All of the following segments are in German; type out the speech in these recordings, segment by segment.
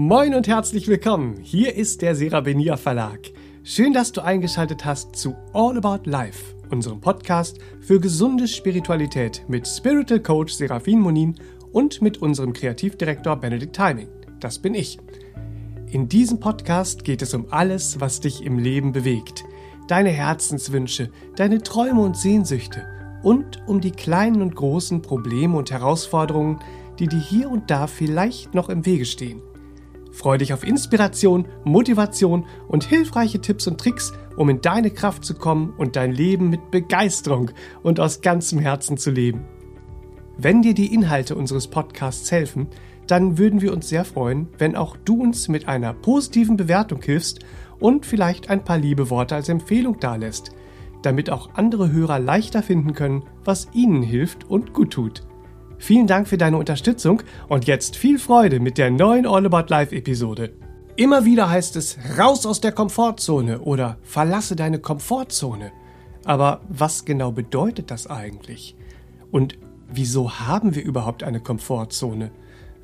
Moin und herzlich willkommen. Hier ist der Serabenia Verlag. Schön, dass du eingeschaltet hast zu All About Life, unserem Podcast für gesunde Spiritualität mit Spiritual Coach Serafin Monin und mit unserem Kreativdirektor Benedikt Timing. Das bin ich. In diesem Podcast geht es um alles, was dich im Leben bewegt. Deine Herzenswünsche, deine Träume und Sehnsüchte und um die kleinen und großen Probleme und Herausforderungen, die dir hier und da vielleicht noch im Wege stehen. Freu dich auf Inspiration, Motivation und hilfreiche Tipps und Tricks, um in deine Kraft zu kommen und dein Leben mit Begeisterung und aus ganzem Herzen zu leben. Wenn dir die Inhalte unseres Podcasts helfen, dann würden wir uns sehr freuen, wenn auch du uns mit einer positiven Bewertung hilfst und vielleicht ein paar liebe Worte als Empfehlung dalässt, damit auch andere Hörer leichter finden können, was ihnen hilft und gut tut. Vielen Dank für deine Unterstützung und jetzt viel Freude mit der neuen All About Life Episode. Immer wieder heißt es raus aus der Komfortzone oder verlasse deine Komfortzone. Aber was genau bedeutet das eigentlich? Und wieso haben wir überhaupt eine Komfortzone?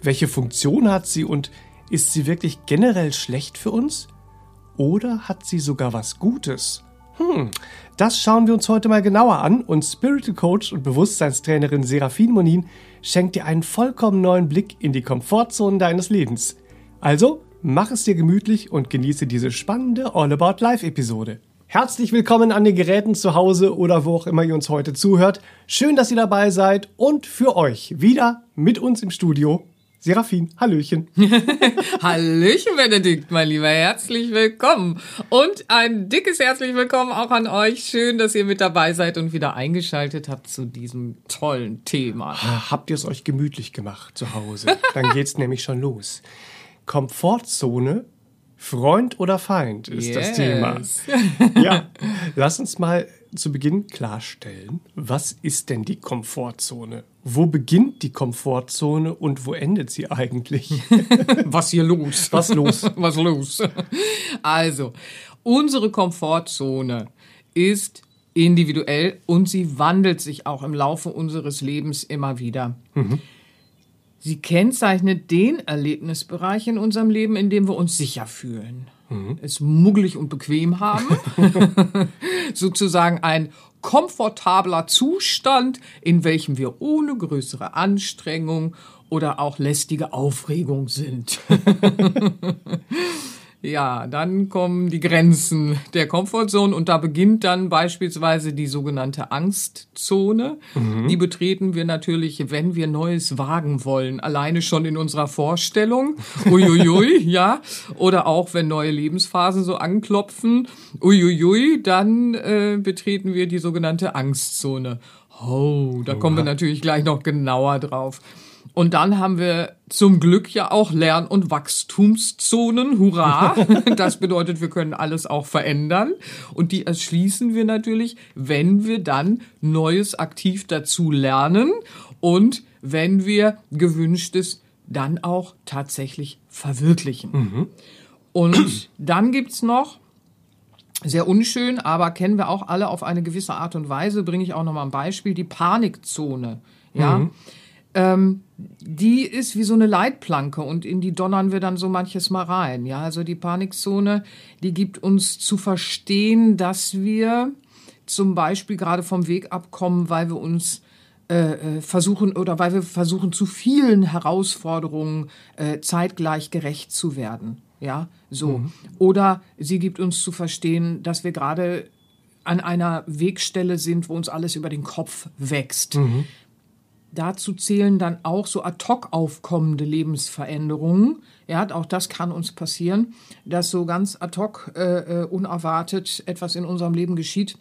Welche Funktion hat sie und ist sie wirklich generell schlecht für uns? Oder hat sie sogar was Gutes? Hm, das schauen wir uns heute mal genauer an und Spiritual Coach und Bewusstseinstrainerin Serafin Monin schenkt dir einen vollkommen neuen Blick in die Komfortzonen deines Lebens. Also, mach es dir gemütlich und genieße diese spannende All About Life Episode. Herzlich willkommen an den Geräten zu Hause oder wo auch immer ihr uns heute zuhört. Schön, dass ihr dabei seid und für euch wieder mit uns im Studio Serafin, Hallöchen. Hallöchen, Benedikt, mein Lieber. Herzlich willkommen. Und ein dickes herzlich willkommen auch an euch. Schön, dass ihr mit dabei seid und wieder eingeschaltet habt zu diesem tollen Thema. Habt ihr es euch gemütlich gemacht zu Hause? Dann geht's nämlich schon los. Komfortzone, Freund oder Feind ist yes. das Thema. Ja, lass uns mal zu Beginn klarstellen, was ist denn die Komfortzone? Wo beginnt die Komfortzone und wo endet sie eigentlich? Was hier los? Was los? Was los? Also, unsere Komfortzone ist individuell und sie wandelt sich auch im Laufe unseres Lebens immer wieder. Mhm. Sie kennzeichnet den Erlebnisbereich in unserem Leben, in dem wir uns sicher fühlen, mhm. es muggelig und bequem haben, sozusagen ein komfortabler Zustand, in welchem wir ohne größere Anstrengung oder auch lästige Aufregung sind. Ja, dann kommen die Grenzen der Komfortzone und da beginnt dann beispielsweise die sogenannte Angstzone. Mhm. Die betreten wir natürlich, wenn wir Neues wagen wollen, alleine schon in unserer Vorstellung. Uiuiui, ja. Oder auch wenn neue Lebensphasen so anklopfen. Uiuiui, dann äh, betreten wir die sogenannte Angstzone. Oh, da kommen wir natürlich gleich noch genauer drauf. Und dann haben wir zum Glück ja auch Lern- und Wachstumszonen. Hurra! Das bedeutet, wir können alles auch verändern. Und die erschließen wir natürlich, wenn wir dann Neues aktiv dazu lernen und wenn wir gewünschtes dann auch tatsächlich verwirklichen. Mhm. Und dann gibt's noch sehr unschön, aber kennen wir auch alle auf eine gewisse Art und Weise, bringe ich auch nochmal ein Beispiel, die Panikzone. Ja. Mhm ähm, die ist wie so eine Leitplanke und in die donnern wir dann so manches Mal rein. Ja, also die Panikzone, die gibt uns zu verstehen, dass wir zum Beispiel gerade vom Weg abkommen, weil wir uns äh, äh versuchen oder weil wir versuchen, zu vielen Herausforderungen äh, zeitgleich gerecht zu werden. Ja, so. Mhm. Oder sie gibt uns zu verstehen, dass wir gerade an einer Wegstelle sind, wo uns alles über den Kopf wächst. Mhm. Dazu zählen dann auch so ad hoc aufkommende Lebensveränderungen. Ja, auch das kann uns passieren, dass so ganz ad hoc äh, äh unerwartet etwas in unserem Leben geschieht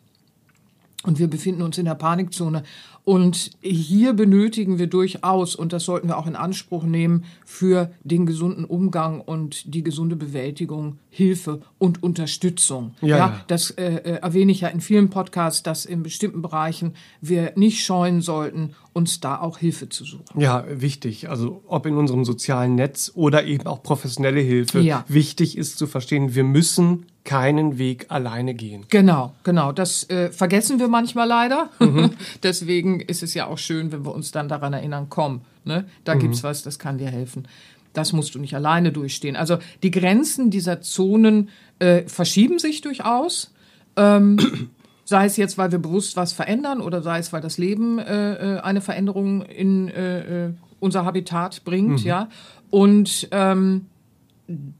und wir befinden uns in der Panikzone. Und hier benötigen wir durchaus, und das sollten wir auch in Anspruch nehmen, für den gesunden Umgang und die gesunde Bewältigung Hilfe und Unterstützung. Ja, ja das äh, äh, erwähne ich ja in vielen Podcasts, dass in bestimmten Bereichen wir nicht scheuen sollten, uns da auch Hilfe zu suchen. Ja, wichtig. Also ob in unserem sozialen Netz oder eben auch professionelle Hilfe. Ja. Wichtig ist zu verstehen, wir müssen keinen Weg alleine gehen. Genau, genau. Das äh, vergessen wir manchmal leider. Mhm. Deswegen ist es ja auch schön, wenn wir uns dann daran erinnern, komm, ne, da mhm. gibt's was, das kann dir helfen. Das musst du nicht alleine durchstehen. Also die Grenzen dieser Zonen äh, verschieben sich durchaus. Ähm, sei es jetzt, weil wir bewusst was verändern oder sei es, weil das Leben äh, äh eine Veränderung in äh, äh, unser Habitat bringt, mhm. ja. Und ähm,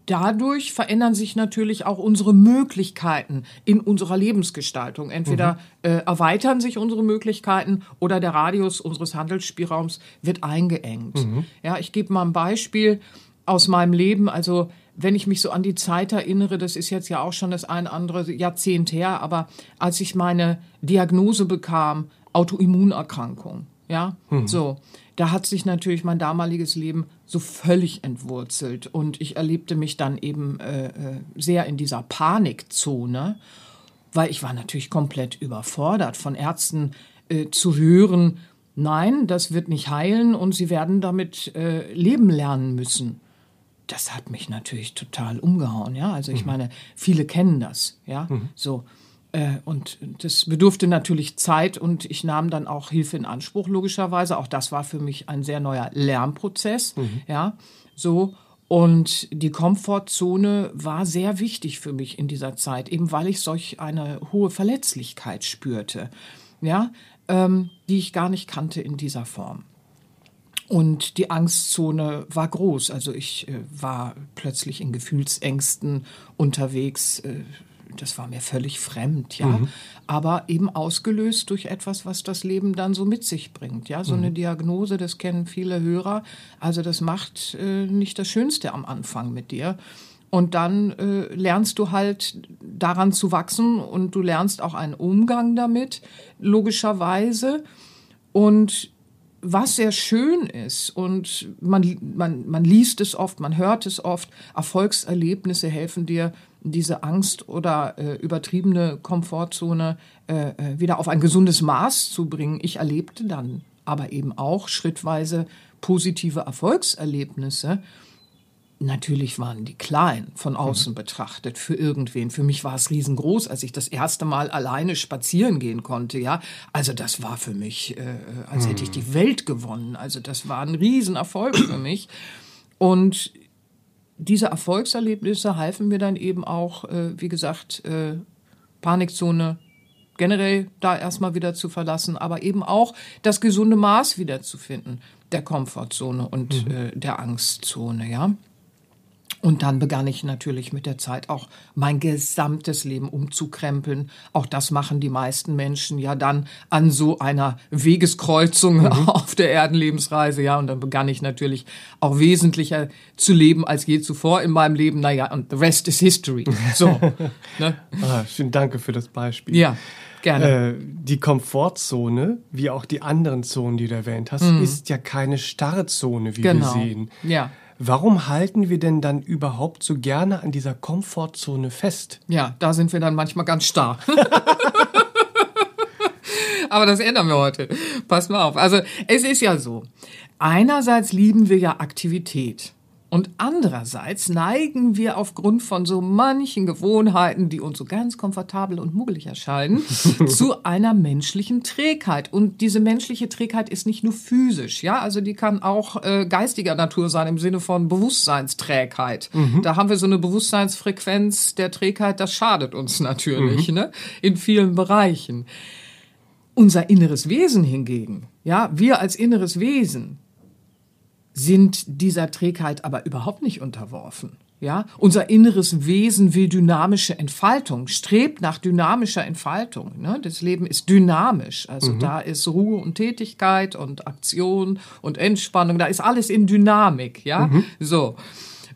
dadurch verändern sich natürlich auch unsere Möglichkeiten in unserer Lebensgestaltung. Entweder mhm. äh, erweitern sich unsere Möglichkeiten oder der Radius unseres Handelsspielraums wird eingeengt. Mhm. Ja, ich gebe mal ein Beispiel aus meinem Leben. Also wenn ich mich so an die Zeit erinnere, das ist jetzt ja auch schon das ein andere Jahrzehnt her, aber als ich meine Diagnose bekam, Autoimmunerkrankung, ja, mhm. so, da hat sich natürlich mein damaliges Leben so völlig entwurzelt und ich erlebte mich dann eben äh, äh, sehr in dieser Panikzone, weil ich war natürlich komplett überfordert von Ärzten äh, zu hören, nein, das wird nicht heilen und sie werden damit äh, leben lernen müssen. Das hat mich natürlich total umgehauen, ja. Also ich mhm. meine, viele kennen das, ja. Mhm. So. Äh, und das bedurfte natürlich Zeit und ich nahm dann auch Hilfe in Anspruch, logischerweise. Auch das war für mich ein sehr neuer Lernprozess. Mhm. Ja, so. Und die Komfortzone war sehr wichtig für mich in dieser Zeit, eben weil ich solch eine hohe Verletzlichkeit spürte, ja, ähm, die ich gar nicht kannte in dieser Form. Und die Angstzone war groß. Also ich äh, war plötzlich in Gefühlsängsten unterwegs. Äh, das war mir völlig fremd, ja. Mhm. Aber eben ausgelöst durch etwas, was das Leben dann so mit sich bringt. Ja, so mhm. eine Diagnose, das kennen viele Hörer. Also das macht äh, nicht das Schönste am Anfang mit dir. Und dann äh, lernst du halt daran zu wachsen und du lernst auch einen Umgang damit, logischerweise. Und was sehr schön ist und man, man, man liest es oft, man hört es oft, Erfolgserlebnisse helfen dir, diese Angst oder äh, übertriebene Komfortzone äh, äh, wieder auf ein gesundes Maß zu bringen. Ich erlebte dann aber eben auch schrittweise positive Erfolgserlebnisse. Natürlich waren die klein von außen mhm. betrachtet für irgendwen. Für mich war es riesengroß, als ich das erste Mal alleine spazieren gehen konnte. Ja, also das war für mich, äh, als hätte ich mhm. die Welt gewonnen. Also das war ein Riesenerfolg für mich. Und diese Erfolgserlebnisse halfen mir dann eben auch, äh, wie gesagt, äh, Panikzone generell da erstmal wieder zu verlassen, aber eben auch das gesunde Maß wiederzufinden der Komfortzone und mhm. äh, der Angstzone, ja. Und dann begann ich natürlich mit der Zeit auch mein gesamtes Leben umzukrempeln. Auch das machen die meisten Menschen ja dann an so einer Wegeskreuzung mhm. auf der Erdenlebensreise. Ja, und dann begann ich natürlich auch wesentlicher zu leben als je zuvor in meinem Leben. Naja, und the rest is history. So. ne? ah, schön, danke für das Beispiel. Ja. Gerne. Äh, die Komfortzone, wie auch die anderen Zonen, die du erwähnt hast, mhm. ist ja keine starre Zone, wie genau. wir sehen. Ja. Warum halten wir denn dann überhaupt so gerne an dieser Komfortzone fest? Ja, da sind wir dann manchmal ganz starr. Aber das ändern wir heute. Pass mal auf. Also es ist ja so. Einerseits lieben wir ja Aktivität. Und andererseits neigen wir aufgrund von so manchen Gewohnheiten, die uns so ganz komfortabel und muggelig erscheinen, zu einer menschlichen Trägheit. Und diese menschliche Trägheit ist nicht nur physisch, ja, also die kann auch äh, geistiger Natur sein im Sinne von Bewusstseinsträgheit. Mhm. Da haben wir so eine Bewusstseinsfrequenz der Trägheit, das schadet uns natürlich, mhm. ne, in vielen Bereichen. Unser inneres Wesen hingegen, ja, wir als inneres Wesen, sind dieser Trägheit aber überhaupt nicht unterworfen. Ja, unser inneres Wesen will dynamische Entfaltung, strebt nach dynamischer Entfaltung. Ne? Das Leben ist dynamisch. Also mhm. da ist Ruhe und Tätigkeit und Aktion und Entspannung. Da ist alles in Dynamik. Ja, mhm. so.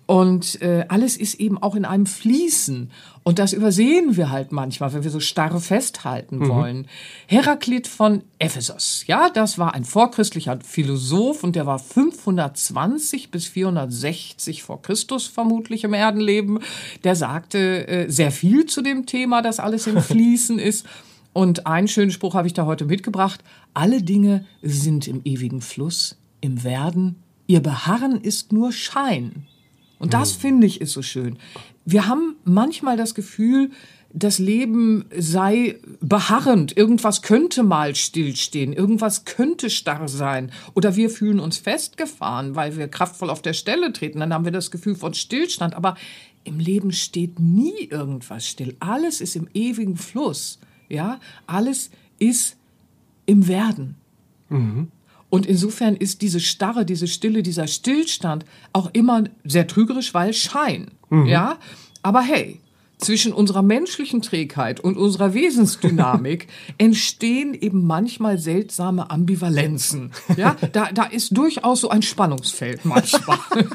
Und äh, alles ist eben auch in einem Fließen. Und das übersehen wir halt manchmal, wenn wir so starr festhalten mhm. wollen. Heraklit von Ephesos, ja, das war ein vorchristlicher Philosoph und der war 520 bis 460 vor Christus vermutlich im Erdenleben. Der sagte äh, sehr viel zu dem Thema, dass alles im Fließen ist. Und einen schönen Spruch habe ich da heute mitgebracht. Alle Dinge sind im ewigen Fluss, im Werden. Ihr Beharren ist nur Schein. Und das mhm. finde ich ist so schön. Wir haben manchmal das Gefühl, das Leben sei beharrend, irgendwas könnte mal stillstehen, irgendwas könnte starr sein oder wir fühlen uns festgefahren, weil wir kraftvoll auf der Stelle treten, dann haben wir das Gefühl von Stillstand, aber im Leben steht nie irgendwas still. Alles ist im ewigen Fluss, ja? Alles ist im Werden. Mhm. Und insofern ist diese Starre, diese Stille, dieser Stillstand auch immer sehr trügerisch, weil Schein. Mhm. Ja, aber hey, zwischen unserer menschlichen Trägheit und unserer Wesensdynamik entstehen eben manchmal seltsame Ambivalenzen. Ja, da, da ist durchaus so ein Spannungsfeld manchmal.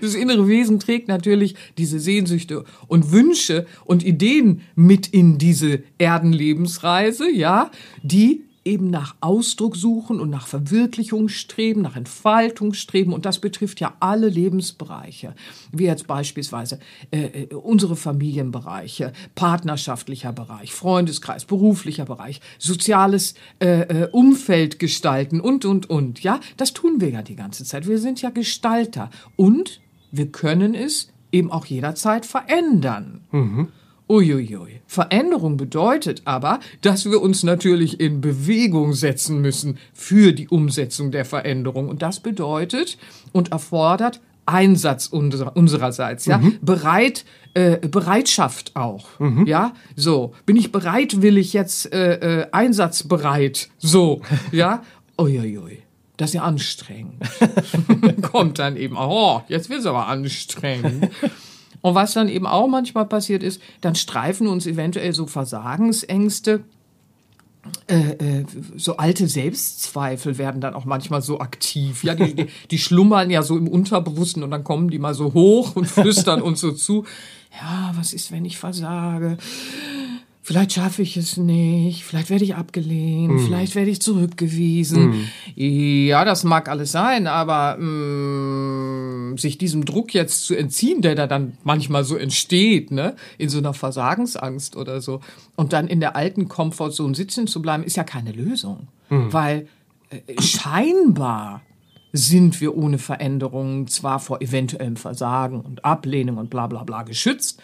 Das innere Wesen trägt natürlich diese Sehnsüchte und Wünsche und Ideen mit in diese Erdenlebensreise, ja, die eben nach Ausdruck suchen und nach Verwirklichung streben, nach Entfaltung streben. Und das betrifft ja alle Lebensbereiche, wie jetzt beispielsweise äh, äh, unsere Familienbereiche, partnerschaftlicher Bereich, Freundeskreis, beruflicher Bereich, soziales äh, äh, Umfeld gestalten und, und, und. Ja, das tun wir ja die ganze Zeit. Wir sind ja Gestalter und wir können es eben auch jederzeit verändern. Mhm. Uiuiui. Veränderung bedeutet aber, dass wir uns natürlich in Bewegung setzen müssen für die Umsetzung der Veränderung. Und das bedeutet und erfordert Einsatz unser, unsererseits, ja, mhm. bereit, äh, Bereitschaft auch, mhm. ja, so, bin ich bereitwillig jetzt äh, äh, einsatzbereit, so, ja, uiuiui. Das ist ja anstrengend. Kommt dann eben, oh, jetzt wird's aber anstrengend. Und was dann eben auch manchmal passiert ist, dann streifen uns eventuell so Versagensängste. Äh, äh, so alte Selbstzweifel werden dann auch manchmal so aktiv. Ja, die, die, die schlummern ja so im Unterbewussten und dann kommen die mal so hoch und flüstern uns so zu. Ja, was ist, wenn ich versage? Vielleicht schaffe ich es nicht, vielleicht werde ich abgelehnt, mm. vielleicht werde ich zurückgewiesen. Mm. Ja, das mag alles sein, aber mh, mm, sich diesem Druck jetzt zu entziehen, der da dann manchmal so entsteht, ne, in so einer Versagensangst oder so, und dann in der alten Komfortzone sitzen zu bleiben, ist ja keine Lösung, mm. weil äh, scheinbar sind wir ohne Veränderungen zwar vor eventuellem Versagen und Ablehnung und bla bla bla geschützt,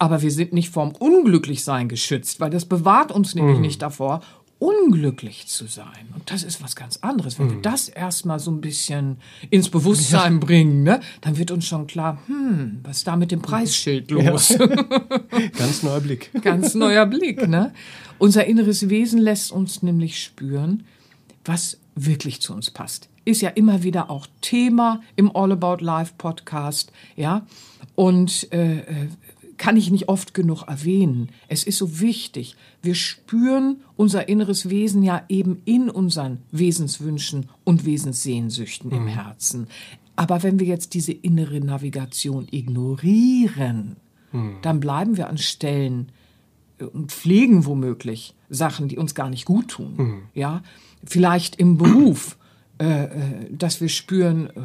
aber wir sind nicht vorm Unglücklichsein geschützt, weil das bewahrt uns nämlich mm. nicht davor, unglücklich zu sein. Und das ist was ganz anderes. Wenn mm. wir mhm. das erstmal so ein bisschen ins Bewusstsein ja. bringen, ne, dann wird uns schon klar, hm, was ist da mit dem Preisschild los? Ja. ganz neuer Blick. ganz neuer Blick, ne? Unser inneres Wesen lässt uns nämlich spüren, was wirklich zu uns passt. Ist ja immer wieder auch Thema im All About Life Podcast, ja. Und äh, äh kann ich nicht oft genug erwähnen. Es ist so wichtig. Wir spüren unser inneres Wesen ja eben in unseren Wesenswünschen und Wesenssehnsüchten mhm. im Herzen. Aber wenn wir jetzt diese innere Navigation ignorieren, mhm. dann bleiben wir an Stellen äh, und pflegen womöglich Sachen, die uns gar nicht gut tun. Mhm. Ja, vielleicht im Beruf, äh, äh dass wir spüren, äh,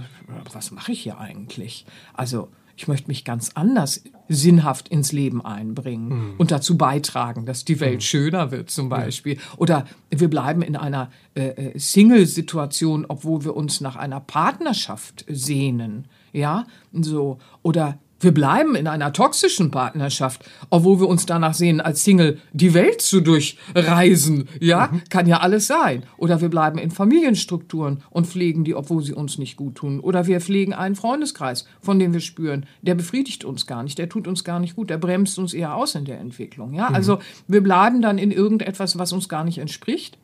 was mache ich hier eigentlich? Also ich möchte mich ganz anders sinnhaft ins Leben einbringen mhm. und dazu beitragen, dass die Welt mhm. schöner wird zum Beispiel. Ja. Oder wir bleiben in einer äh, äh, Single-Situation, obwohl wir uns nach einer Partnerschaft sehnen. Ja, so. Oder wir bleiben in einer toxischen Partnerschaft, obwohl wir uns danach sehen, als Single die Welt zu durchreisen. Ja, mhm. kann ja alles sein. Oder wir bleiben in Familienstrukturen und pflegen die, obwohl sie uns nicht gut tun. Oder wir pflegen einen Freundeskreis, von dem wir spüren, der befriedigt uns gar nicht, der tut uns gar nicht gut, der bremst uns eher aus in der Entwicklung. Ja, mhm. also wir bleiben dann in irgendetwas, was uns gar nicht entspricht,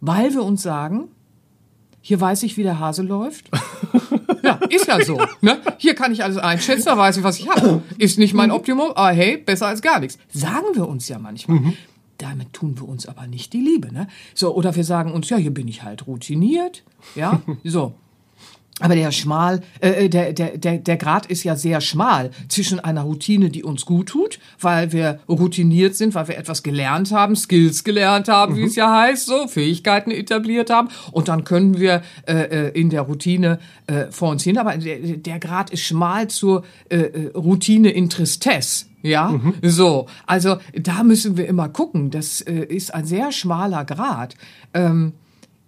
weil wir uns sagen, hier weiß ich, wie der Hase läuft. Ja, ist ja so. Ne? Hier kann ich alles einschätzen, da weiß ich, was ich habe. Ist nicht mein Optimum, aber hey, besser als gar nichts. Sagen wir uns ja manchmal. Mhm. Damit tun wir uns aber nicht die Liebe. Ne? So, oder wir sagen uns, ja, hier bin ich halt routiniert. Ja, so. Aber der schmal, äh, äh, der, der, der, der Grad ist ja sehr schmal zwischen einer Routine, die uns gut tut, weil wir routiniert sind, weil wir etwas gelernt haben, Skills gelernt haben, mhm. wie es ja heißt, so Fähigkeiten etabliert haben, und dann können wir äh, äh, in der Routine äh, vor uns hin. Aber der, der Grad ist schmal zur äh, äh Routine in Tristesse. Ja, mhm. so. Also da müssen wir immer gucken. Das äh, ist ein sehr schmaler Grad. Ähm,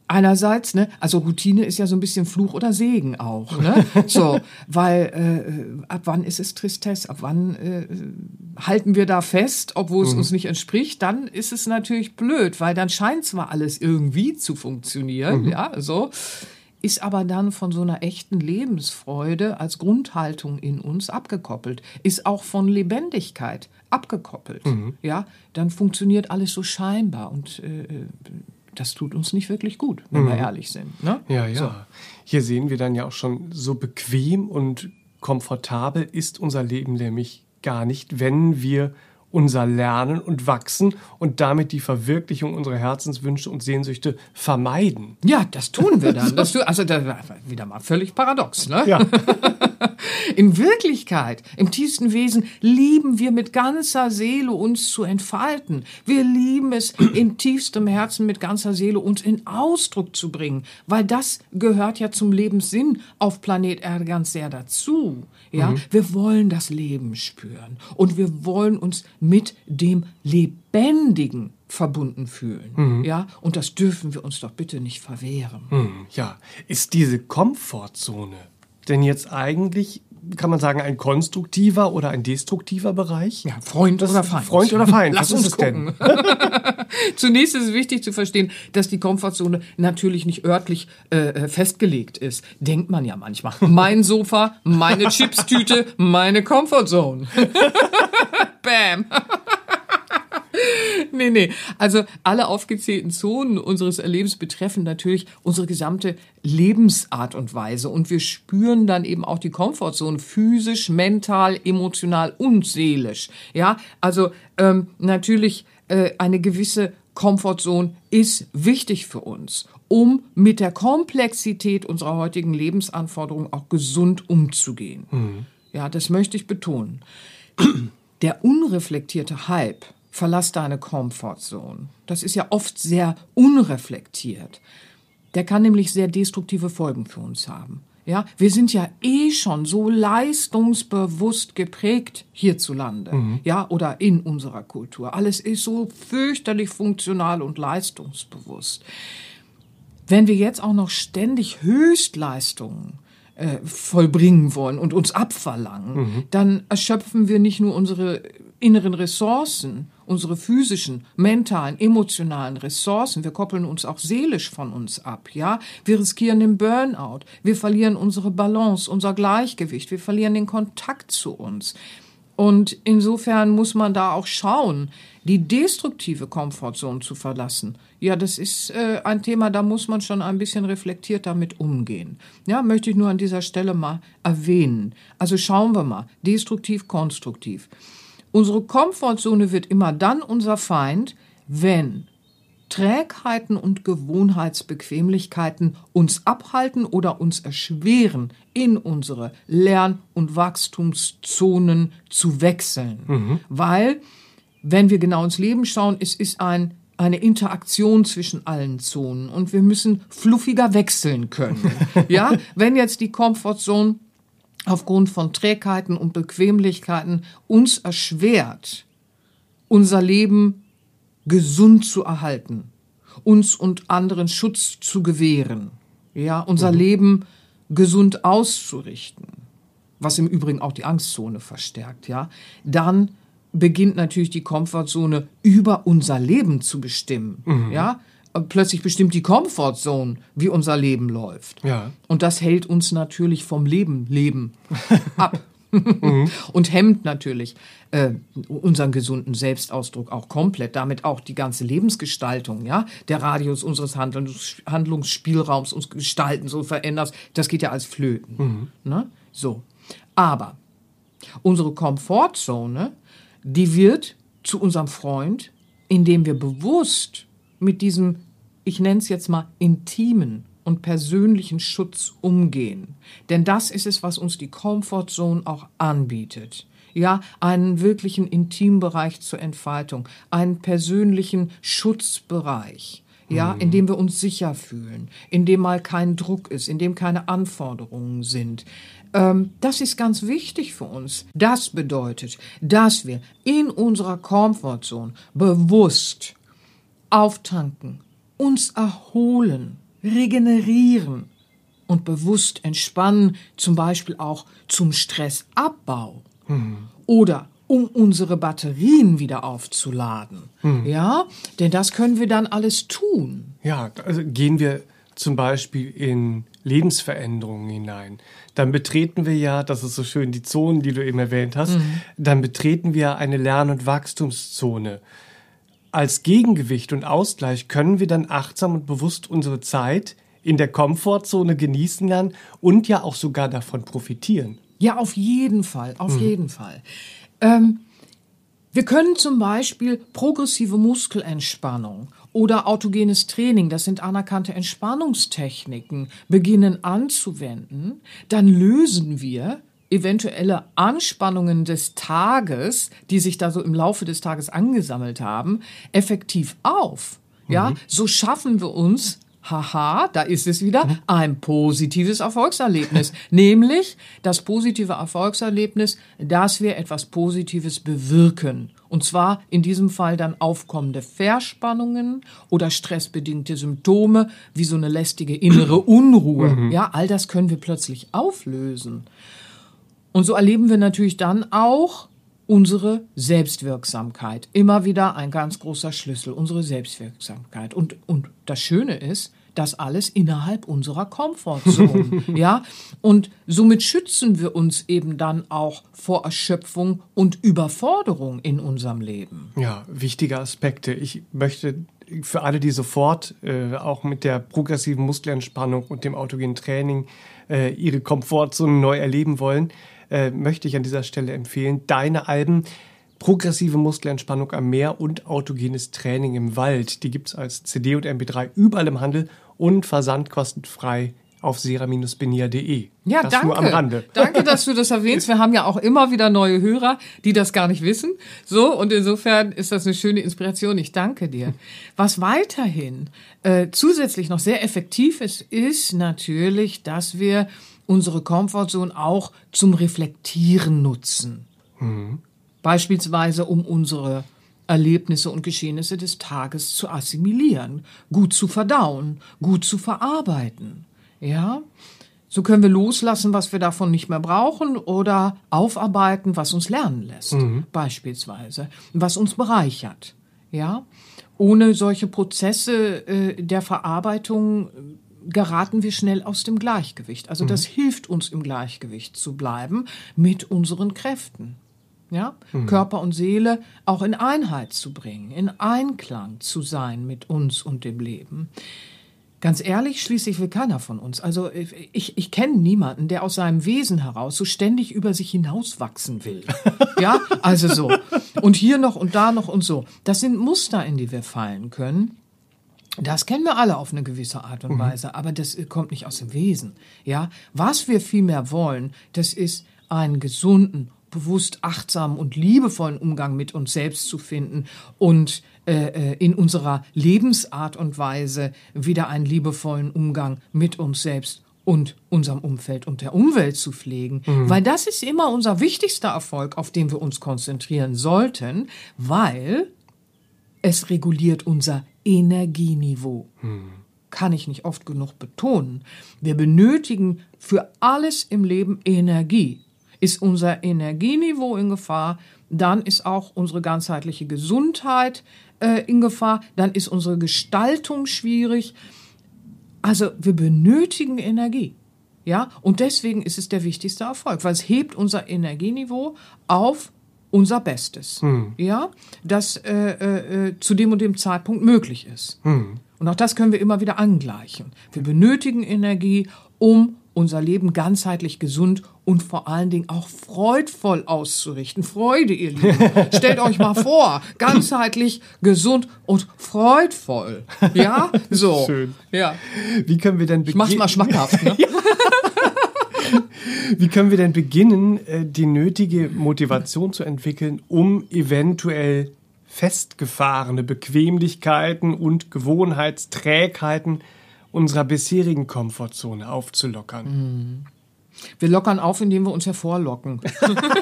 Einerseits, ne, also Routine ist ja so ein bisschen Fluch oder Segen auch, ne? So, weil äh, ab wann ist es Tristesse? Ab wann äh, halten wir da fest, obwohl es mhm. uns nicht entspricht, dann ist es natürlich blöd, weil dann scheint zwar alles irgendwie zu funktionieren, mhm. ja, so, ist aber dann von so einer echten Lebensfreude als Grundhaltung in uns abgekoppelt, ist auch von Lebendigkeit abgekoppelt, mhm. ja, dann funktioniert alles so scheinbar und äh, äh das tut uns nicht wirklich gut, wenn mhm. wir ehrlich sind. Ne? Ja, ja. So. Hier sehen wir dann ja auch schon, so bequem und komfortabel ist unser Leben nämlich gar nicht, wenn wir unser Lernen und Wachsen und damit die Verwirklichung unserer Herzenswünsche und Sehnsüchte vermeiden. Ja, das tun wir dann. Das, also das, wieder mal völlig paradox, ne? Ja. In Wirklichkeit, im tiefsten Wesen, lieben wir mit ganzer Seele uns zu entfalten. Wir lieben es in tiefstem Herzen mit ganzer Seele uns in Ausdruck zu bringen, weil das gehört ja zum Lebenssinn auf Planet Erde ganz sehr dazu. Ja, mhm. wir wollen das Leben spüren und wir wollen uns mit dem Lebendigen verbunden fühlen. Mhm. Ja, und das dürfen wir uns doch bitte nicht verwehren. Mhm. Ja, ist diese Komfortzone denn jetzt eigentlich kann man sagen, ein konstruktiver oder ein destruktiver Bereich? Ja, Freund oder Feind. Freund oder Feind. Lass Was uns gucken. Zunächst ist es wichtig zu verstehen, dass die Komfortzone natürlich nicht örtlich äh, äh festgelegt ist. Denkt man ja manchmal. Mein Sofa, meine Chipstüte, meine Comfortzone. Bam nee, nee. Also alle aufgezählten Zonen unseres Erlebens betreffen natürlich unsere gesamte Lebensart und Weise. Und wir spüren dann eben auch die Komfortzone physisch, mental, emotional und seelisch. Ja, also ähm, natürlich äh, eine gewisse Komfortzone ist wichtig für uns, um mit der Komplexität unserer heutigen Lebensanforderungen auch gesund umzugehen. Mhm. Ja, das möchte ich betonen. Der unreflektierte Hype verlass deine Comfortzone. Das ist ja oft sehr unreflektiert. Der kann nämlich sehr destruktive Folgen für uns haben. Ja, wir sind ja eh schon so leistungsbewusst geprägt hierzulande, mhm. ja, oder in unserer Kultur. Alles ist so fürchterlich funktional und leistungsbewusst. Wenn wir jetzt auch noch ständig Höchstleistungen äh, vollbringen wollen und uns abverlangen, mhm. dann erschöpfen wir nicht nur unsere inneren Ressourcen, unsere physischen, mentalen, emotionalen Ressourcen. Wir koppeln uns auch seelisch von uns ab, ja. Wir riskieren den Burnout. Wir verlieren unsere Balance, unser Gleichgewicht. Wir verlieren den Kontakt zu uns. Und insofern muss man da auch schauen, die destruktive Komfortzone zu verlassen. Ja, das ist äh, ein Thema, da muss man schon ein bisschen reflektiert damit umgehen. Ja, möchte ich nur an dieser Stelle mal erwähnen. Also schauen wir mal, destruktiv, konstruktiv. Unsere Komfortzone wird immer dann unser Feind, wenn Trägheiten und Gewohnheitsbequemlichkeiten uns abhalten oder uns erschweren, in unsere Lern- und Wachstumszonen zu wechseln. Mhm. Weil, wenn wir genau ins Leben schauen, es ist ein eine Interaktion zwischen allen Zonen und wir müssen fluffiger wechseln können. ja, wenn jetzt die Comfortzone aufgrund von Trägheiten und Bequemlichkeiten uns erschwert, unser Leben gesund zu erhalten, uns und anderen Schutz zu gewähren, ja, unser mhm. Leben gesund auszurichten, was im Übrigen auch die Angstzone verstärkt, ja, dann beginnt natürlich die Komfortzone über unser Leben zu bestimmen, mhm. ja, plötzlich bestimmt die Comfortzone, wie unser Leben läuft. Ja. Und das hält uns natürlich vom Leben, Leben ab. mhm. Und hemmt natürlich äh, unseren gesunden Selbstausdruck auch komplett, damit auch die ganze Lebensgestaltung, ja, der Radius unseres Handlungs Handlungsspielraums, uns gestalten, so verändert, das geht ja als Flöten. Mhm. Ne? So. Aber unsere Komfortzone, die wird zu unserem Freund, indem wir bewusst mit diesem ich nenne es jetzt mal, intimen und persönlichen Schutz umgehen. Denn das ist es, was uns die Comfortzone auch anbietet. Ja, einen wirklichen Intimbereich zur Entfaltung, einen persönlichen Schutzbereich. Ja, mhm. in dem wir uns sicher fühlen, in dem mal kein Druck ist, in dem keine Anforderungen sind. Ähm, das ist ganz wichtig für uns. Das bedeutet, dass wir in unserer Comfortzone bewusst auftanken, uns erholen, regenerieren und bewusst entspannen, zum Beispiel auch zum Stressabbau mhm. oder um unsere Batterien wieder aufzuladen. Ja, denn das können wir dann alles tun. Ja, also gehen wir zum Beispiel in Lebensveränderungen hinein, dann betreten wir ja, das ist so schön, die Zonen, die du eben erwähnt hast, dann betreten wir eine Lern- und Wachstumszone. Als Gegengewicht und Ausgleich können wir dann achtsam und bewusst unsere Zeit in der Komfortzone genießen lernen und ja auch sogar davon profitieren. Ja, auf jeden Fall, auf jeden Fall. Ähm, wir können zum Beispiel progressive Muskelentspannung oder autogenes Training, das sind anerkannte Entspannungstechniken, beginnen anzuwenden. Dann lösen wir eventuelle Anspannungen des Tages, die sich da so im Laufe des Tages angesammelt haben, effektiv auf. Ja, so schaffen wir uns Haha, da ist es wieder ein positives Erfolgserlebnis. Nämlich das positive Erfolgserlebnis, dass wir etwas Positives bewirken. Und zwar in diesem Fall dann aufkommende Verspannungen oder stressbedingte Symptome wie so eine lästige innere Unruhe. Ja, all das können wir plötzlich auflösen. Und so erleben wir natürlich dann auch unsere Selbstwirksamkeit. Immer wieder ein ganz großer Schlüssel, unsere Selbstwirksamkeit. Und, und das Schöne ist, das alles innerhalb unserer Komfortzone. ja, und somit schützen wir uns eben dann auch vor Erschöpfung und Überforderung in unserem Leben. Ja, wichtige Aspekte. Ich möchte für alle, die sofort äh, auch mit der progressiven Muskelentspannung und dem autogenen Training äh, ihre Komfortzone neu erleben wollen, äh, möchte ich an dieser Stelle empfehlen, deine Alben Progressive Muskelentspannung am Meer und autogenes Training im Wald. Die gibt's als CD und MP3 überall im Handel und versandkostenfrei auf sera-benia.de. Ja, das danke. nur am Rande. Danke, dass du das erwähnst. Wir haben ja auch immer wieder neue Hörer, die das gar nicht wissen. So, und insofern ist das eine schöne Inspiration. Ich danke dir. Was weiterhin äh, zusätzlich noch sehr effektiv ist, ist natürlich, dass wir unsere Komfortzone auch zum Reflektieren nutzen. Beispielsweise, um unsere Erlebnisse und Geschehnisse des Tages zu assimilieren, gut zu verdauen, gut zu verarbeiten. Ja? So können wir loslassen, was wir davon nicht mehr brauchen oder aufarbeiten, was uns lernen lässt, beispielsweise, was uns bereichert. Ja? Ohne solche Prozesse äh, der Verarbeitung geraten wir schnell aus dem Gleichgewicht. Also das hilft uns im Gleichgewicht zu bleiben mit unseren Kräften. Ja? Körper und Seele auch in Einheit zu bringen, in Einklang zu sein mit uns und dem Leben. Ganz ehrlich, schließlich will keiner von uns. Also ich, ich kenne niemanden, der aus seinem Wesen heraus so ständig über sich hinauswachsen will. Ja, also so. Und hier noch und da noch und so. Das sind Muster, in die wir fallen können. Das kennen wir alle auf eine gewisse Art und Weise, aber das äh, kommt nicht aus dem Wesen. Ja, was wir vielmehr wollen, das ist einen gesunden, bewusst achtsamen und liebevollen Umgang mit uns selbst zu finden und äh, äh, in unserer Lebensart und Weise wieder einen liebevollen Umgang mit uns selbst und unserem Umfeld und der Umwelt zu pflegen, weil das ist immer unser wichtigster Erfolg, auf den wir uns konzentrieren sollten, weil es reguliert unser Energieniveau. Kann ich nicht oft genug betonen. Wir benötigen für alles im Leben Energie. Ist unser Energieniveau in Gefahr, dann ist auch unsere ganzheitliche Gesundheit äh, in Gefahr, dann ist unsere Gestaltung schwierig. Also wir benötigen Energie. Ja, und deswegen ist es der wichtigste Erfolg, weil es hebt unser Energieniveau auf unser Bestes. Ja, das äh, äh, äh, zu dem und dem Zeitpunkt möglich ist. Und auch das können wir immer wieder angleichen. Wir benötigen Energie, um unser Leben ganzheitlich gesund und vor allen Dingen auch freudvoll auszurichten. Freude, ihr Lieben. Stellt euch mal vor, ganzheitlich gesund und freudvoll. Ja, so. Schön. Ja. Wie können wir denn Ich mach's mal schmackhaft. Ne? Wie können wir denn beginnen, äh, die nötige Motivation zu entwickeln, um eventuell festgefahrene Bequemlichkeiten und Gewohnheitsträgheiten unserer bisherigen Komfortzone aufzulockern? Wir lockern auf, indem wir uns hervorlocken.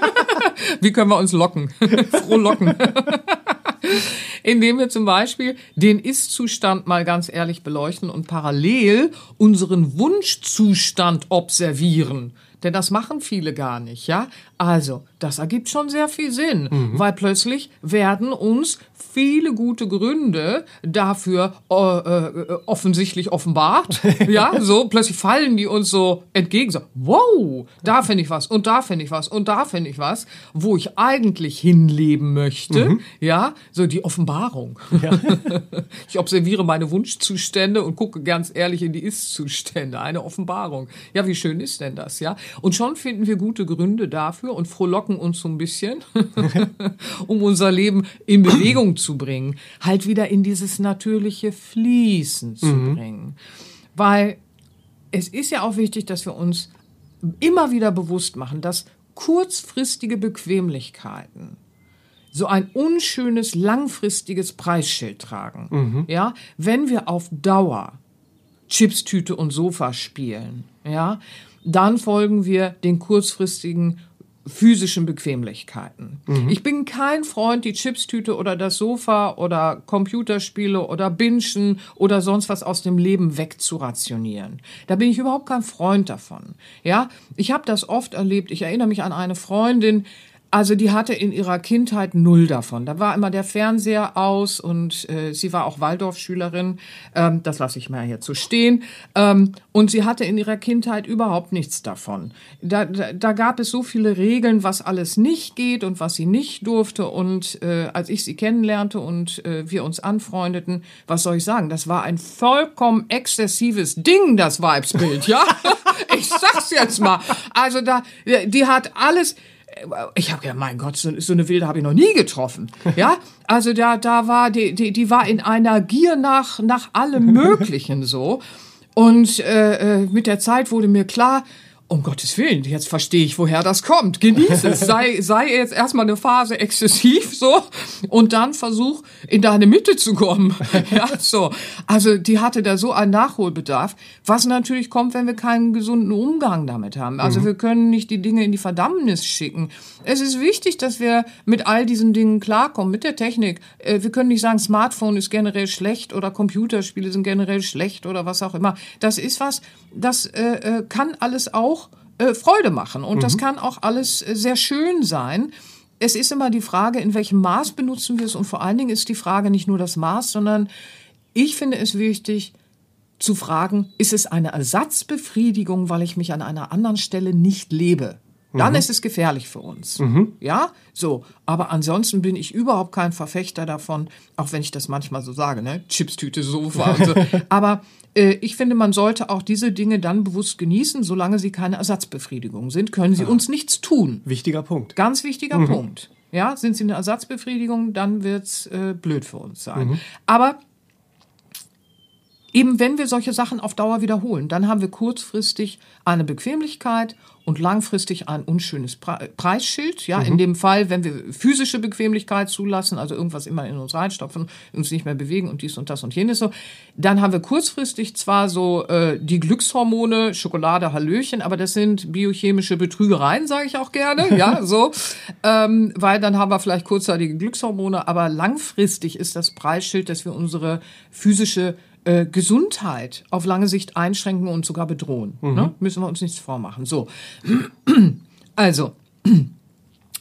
Wie können wir uns locken? Frohlocken. indem wir zum Beispiel den Ist-Zustand mal ganz ehrlich beleuchten und parallel unseren Wunschzustand observieren. Denn das machen viele gar nicht, ja? Also, das ergibt schon sehr viel Sinn, weil plötzlich werden uns viele gute Gründe dafür äh, äh, offensichtlich offenbart. ja, so plötzlich fallen die uns so entgegen. So, wow, da finde ich was und da finde ich was und da finde ich was, wo ich eigentlich hinleben möchte. Ja, so die Offenbarung. ich observiere meine Wunschzustände und gucke ganz ehrlich in die Ist-Zustände. Eine Offenbarung. Ja, wie schön ist denn das, ja? Und schon finden wir gute Gründe dafür und frohlocken uns so ein bisschen, um unser Leben in Bewegung zu bringen, halt wieder in dieses natürliche Fließen zu bringen. Weil es ist ja auch wichtig, dass wir uns immer wieder bewusst machen, dass kurzfristige Bequemlichkeiten so ein unschönes, langfristiges Preisschild tragen. Ja, wenn wir auf Dauer Chipstüte und Sofa spielen, ja, dann folgen wir den kurzfristigen physischen Bequemlichkeiten. Ich bin kein Freund, die Chipstüte oder das Sofa oder Computerspiele oder Binschen oder sonst was aus dem Leben wegzurationieren. Da bin ich überhaupt kein Freund davon. Ja, ich habe das oft erlebt. Ich erinnere mich an eine Freundin, also die hatte in ihrer Kindheit null davon. Da war immer der Fernseher aus und äh, sie war auch Waldorfschülerin. Ähm, das lasse ich mal jetzt so stehen. Ähm, und sie hatte in ihrer Kindheit überhaupt nichts davon. Da, da, da gab es so viele Regeln, was alles nicht geht und was sie nicht durfte. Und äh, als ich sie kennenlernte und äh, wir uns anfreundeten, was soll ich sagen? Das war ein vollkommen exzessives Ding, das Weibsbild, ja? ich sag's jetzt mal. Also da, die hat alles ich habe gedacht, mein Gott, so, so eine Wilde habe ich noch nie getroffen. Ja, also da, da war die, die, die war in einer Gier nach, nach allem Möglichen so. Und äh, äh, mit der Zeit wurde mir klar, um Gottes Willen, jetzt verstehe ich, woher das kommt. Genieße es. Sei, sei jetzt erstmal eine Phase exzessiv so und dann versuch in deine Mitte zu kommen. Ja, so. Also die hatte da so einen Nachholbedarf, was natürlich kommt, wenn wir keinen gesunden Umgang damit haben. Also wir können nicht die Dinge in die Verdammnis schicken. Es ist wichtig, dass wir mit all diesen Dingen klarkommen, mit der Technik. Äh, Wir können nicht sagen, Smartphone ist generell schlecht oder Computerspiele sind generell schlecht oder was auch immer. Das ist was, das äh, äh, kann alles auch Freude machen und das kann auch alles sehr schön sein. Es ist immer die Frage, in welchem Maß benutzen wir es und vor allen Dingen ist die Frage nicht nur das Maß, sondern ich finde es wichtig zu fragen, ist es eine Ersatzbefriedigung, weil ich mich an einer anderen Stelle nicht lebe? Dann ist es gefährlich für uns. Ja, so. Aber ansonsten bin ich überhaupt kein Verfechter davon, auch wenn ich das manchmal so sage, ne? Chipstüte, Sofa und so. Aber äh, ich finde, man sollte auch diese Dinge dann bewusst genießen, solange sie keine Ersatzbefriedigung sind, können sie uns nichts tun. Wichtiger Punkt. Ganz wichtiger Punkt. Ja, sind sie eine Ersatzbefriedigung, dann wird's äh, blöd für uns sein. Aber eben wenn wir solche Sachen auf Dauer wiederholen, dann haben wir kurzfristig eine Bequemlichkeit und langfristig ein unschönes Pre Preisschild. Ja, in dem Fall, wenn wir physische Bequemlichkeit zulassen, also irgendwas immer in uns reinstopfen, uns nicht mehr bewegen und dies und das und jenes so, dann haben wir kurzfristig zwar so äh, die Glückshormone, Schokolade, Hallöchen, aber das sind biochemische Betrügereien, sage ich auch gerne, ja, so, ähm, weil dann haben wir vielleicht kurzzeitige Glückshormone, aber langfristig ist das Preisschild, dass wir unsere physische äh, Gesundheit auf lange Sicht einschränken und sogar bedrohen. Ne? Müssen wir uns nichts vormachen. So, also.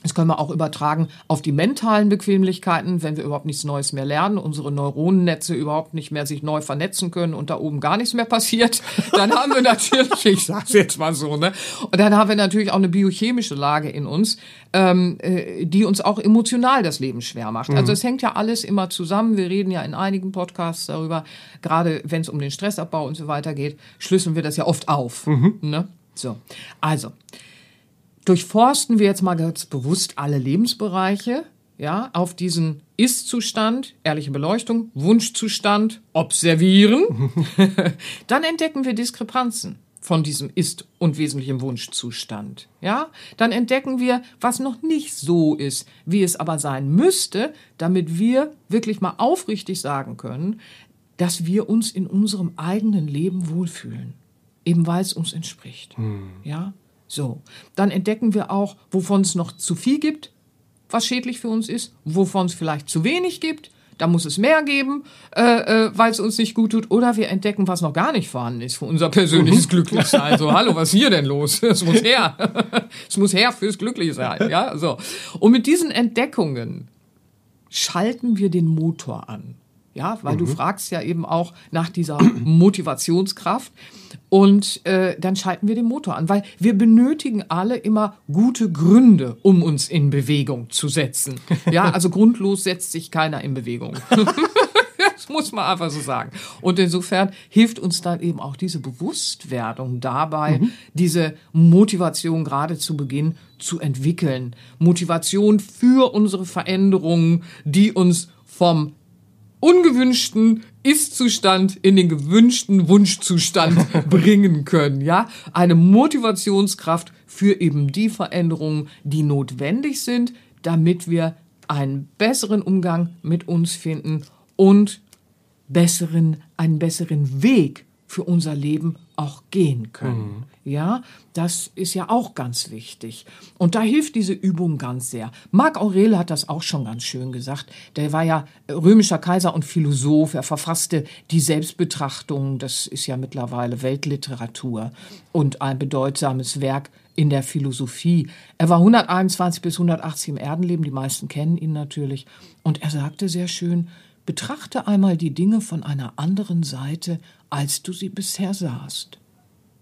Das können wir auch übertragen auf die mentalen Bequemlichkeiten, wenn wir überhaupt nichts Neues mehr lernen, unsere Neuronennetze überhaupt nicht mehr sich neu vernetzen können und da oben gar nichts mehr passiert. Dann haben wir natürlich, ich sag's jetzt mal so, ne, und dann haben wir natürlich auch eine biochemische Lage in uns, ähm, äh, die uns auch emotional das Leben schwer macht. Also es hängt ja alles immer zusammen. Wir reden ja in einigen Podcasts darüber, gerade wenn es um den Stressabbau und so weiter geht, schlüsseln wir das ja oft auf. Ne? So, also durchforsten wir jetzt mal ganz bewusst alle Lebensbereiche, ja, auf diesen Ist-Zustand, ehrliche Beleuchtung, Wunschzustand, observieren. Dann entdecken wir Diskrepanzen von diesem Ist- und wesentlichem Wunschzustand. Ja, dann entdecken wir, was noch nicht so ist, wie es aber sein müsste, damit wir wirklich mal aufrichtig sagen können, dass wir uns in unserem eigenen Leben wohlfühlen. Eben weil es uns entspricht. Ja, so. Dann entdecken wir auch, wovon es noch zu viel gibt, was schädlich für uns ist, wovon es vielleicht zu wenig gibt, da muss es mehr geben, äh, äh, weil es uns nicht gut tut, oder wir entdecken, was noch gar nicht vorhanden ist für unser persönliches Glücklichsein. So, hallo, was ist hier denn los? Es muss her. Es muss her fürs Glücklichsein, ja, so. Und mit diesen Entdeckungen schalten wir den Motor an. Ja, weil mhm. du fragst ja eben auch nach dieser Motivationskraft. Und äh, dann schalten wir den Motor an, weil wir benötigen alle immer gute Gründe, um uns in Bewegung zu setzen. Ja, also grundlos setzt sich keiner in Bewegung. das muss man einfach so sagen. Und insofern hilft uns dann eben auch diese Bewusstwerdung dabei, mhm. diese Motivation gerade zu Beginn zu entwickeln. Motivation für unsere Veränderungen, die uns vom ungewünschten ist-Zustand in den gewünschten Wunschzustand bringen können, ja? Eine Motivationskraft für eben die Veränderungen, die notwendig sind, damit wir einen besseren Umgang mit uns finden und besseren, einen besseren Weg für unser Leben auch gehen können. Mhm. Ja, das ist ja auch ganz wichtig. Und da hilft diese Übung ganz sehr. Marc Aurel hat das auch schon ganz schön gesagt. Der war ja römischer Kaiser und Philosoph. Er verfasste die Selbstbetrachtung. Das ist ja mittlerweile Weltliteratur und ein bedeutsames Werk in der Philosophie. Er war 121 bis 180 im Erdenleben. Die meisten kennen ihn natürlich. Und er sagte sehr schön, Betrachte einmal die Dinge von einer anderen Seite, als du sie bisher sahst.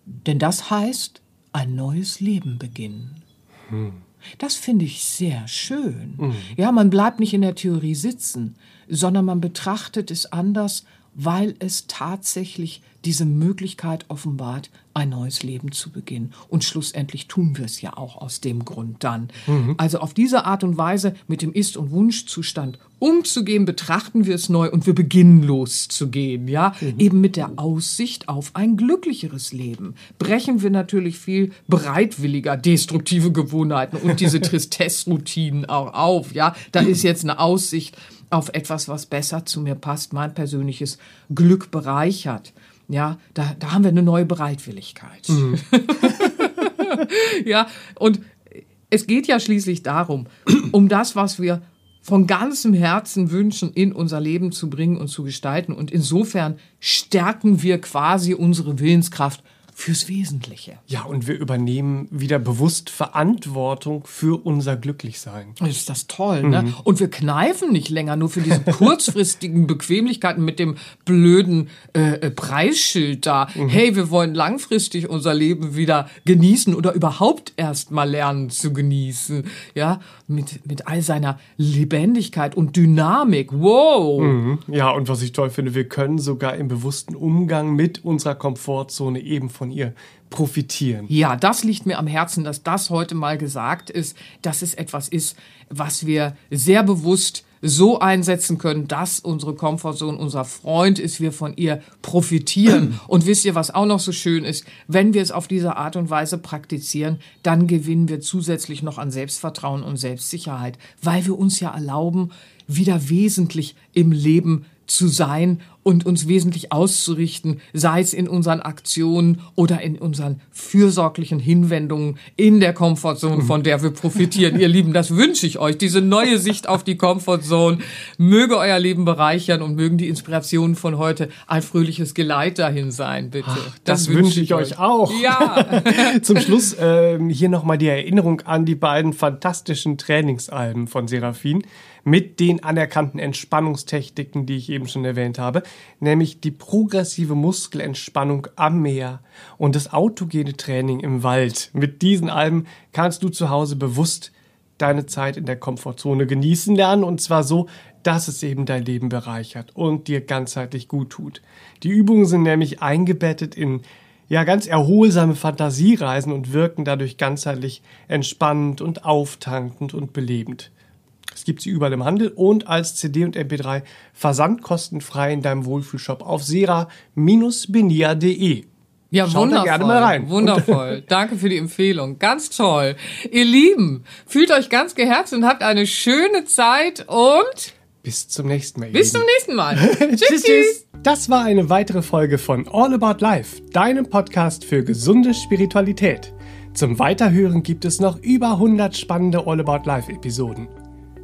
Denn das heißt, ein neues Leben beginnen. Hm. Das finde ich sehr schön. Hm. Ja, man bleibt nicht in der Theorie sitzen, sondern man betrachtet es anders, weil es tatsächlich diese Möglichkeit offenbart, ein neues Leben zu beginnen. Und schlussendlich tun wir es ja auch aus dem Grund dann. Mhm. Also auf diese Art und Weise mit dem Ist- und Wunschzustand umzugehen, betrachten wir es neu und wir beginnen loszugehen, ja? Mhm. Eben mit der Aussicht auf ein glücklicheres Leben. Brechen wir natürlich viel bereitwilliger destruktive Gewohnheiten und diese Tristesse-Routinen auch auf, ja? Da ist jetzt eine Aussicht auf etwas, was besser zu mir passt, mein persönliches Glück bereichert. Ja, da, da haben wir eine neue Bereitwilligkeit. Mhm. ja, und es geht ja schließlich darum, um das, was wir von ganzem Herzen wünschen, in unser Leben zu bringen und zu gestalten. Und insofern stärken wir quasi unsere Willenskraft fürs Wesentliche. Ja, und wir übernehmen wieder bewusst Verantwortung für unser Glücklichsein. Ist das toll, ne? Mhm. Und wir kneifen nicht länger nur für diese kurzfristigen Bequemlichkeiten mit dem blöden äh, äh, Preisschild da. Mhm. Hey, wir wollen langfristig unser Leben wieder genießen oder überhaupt erst mal lernen zu genießen. Ja, mit, mit all seiner Lebendigkeit und Dynamik. Wow! Mhm. Ja, und was ich toll finde, wir können sogar im bewussten Umgang mit unserer Komfortzone eben von ihr profitieren. Ja, das liegt mir am Herzen, dass das heute mal gesagt ist, dass es etwas ist, was wir sehr bewusst so einsetzen können, dass unsere Komfortzone unser Freund ist, wir von ihr profitieren. Und wisst ihr, was auch noch so schön ist? Wenn wir es auf diese Art und Weise praktizieren, dann gewinnen wir zusätzlich noch an Selbstvertrauen und Selbstsicherheit, weil wir uns ja erlauben, wieder wesentlich im Leben zu sein und uns wesentlich auszurichten, sei es in unseren Aktionen oder in unseren fürsorglichen Hinwendungen in der Comfortzone, von der wir profitieren. Ihr Lieben, das wünsche ich euch, diese neue Sicht auf die Comfortzone. Möge euer Leben bereichern und mögen die Inspirationen von heute ein fröhliches Geleit dahin sein, bitte. Ach, das, das wünsche ich euch auch. Ja. Zum Schluss äh, hier nochmal die Erinnerung an die beiden fantastischen Trainingsalben von Seraphin mit den anerkannten Entspannungstechniken, die ich eben schon erwähnt habe, nämlich die progressive Muskelentspannung am Meer und das autogene Training im Wald. Mit diesen Alben kannst du zu Hause bewusst deine Zeit in der Komfortzone genießen lernen und zwar so, dass es eben dein Leben bereichert und dir ganzheitlich gut tut. Die Übungen sind nämlich eingebettet in ja ganz erholsame Fantasiereisen und wirken dadurch ganzheitlich entspannend und auftankend und belebend. Es gibt sie überall im Handel und als CD und MP3 versandkostenfrei in deinem Wohlfühlshop auf sera-benia.de. Ja, Schaut wundervoll. gerne mal rein. Wundervoll. Danke für die Empfehlung. Ganz toll. Ihr Lieben, fühlt euch ganz geherzt und habt eine schöne Zeit und bis zum nächsten Mal. Bis zum nächsten Mal. tschüss, tschüss. Das war eine weitere Folge von All About Life, deinem Podcast für gesunde Spiritualität. Zum Weiterhören gibt es noch über 100 spannende All About Life Episoden.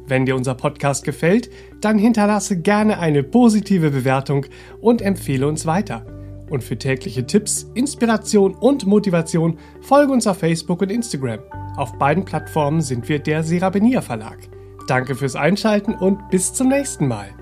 Wenn dir unser Podcast gefällt, dann hinterlasse gerne eine positive Bewertung und empfehle uns weiter. Und für tägliche Tipps, Inspiration und Motivation folge uns auf Facebook und Instagram. Auf beiden Plattformen sind wir der Serabenia Verlag. Danke fürs Einschalten und bis zum nächsten Mal.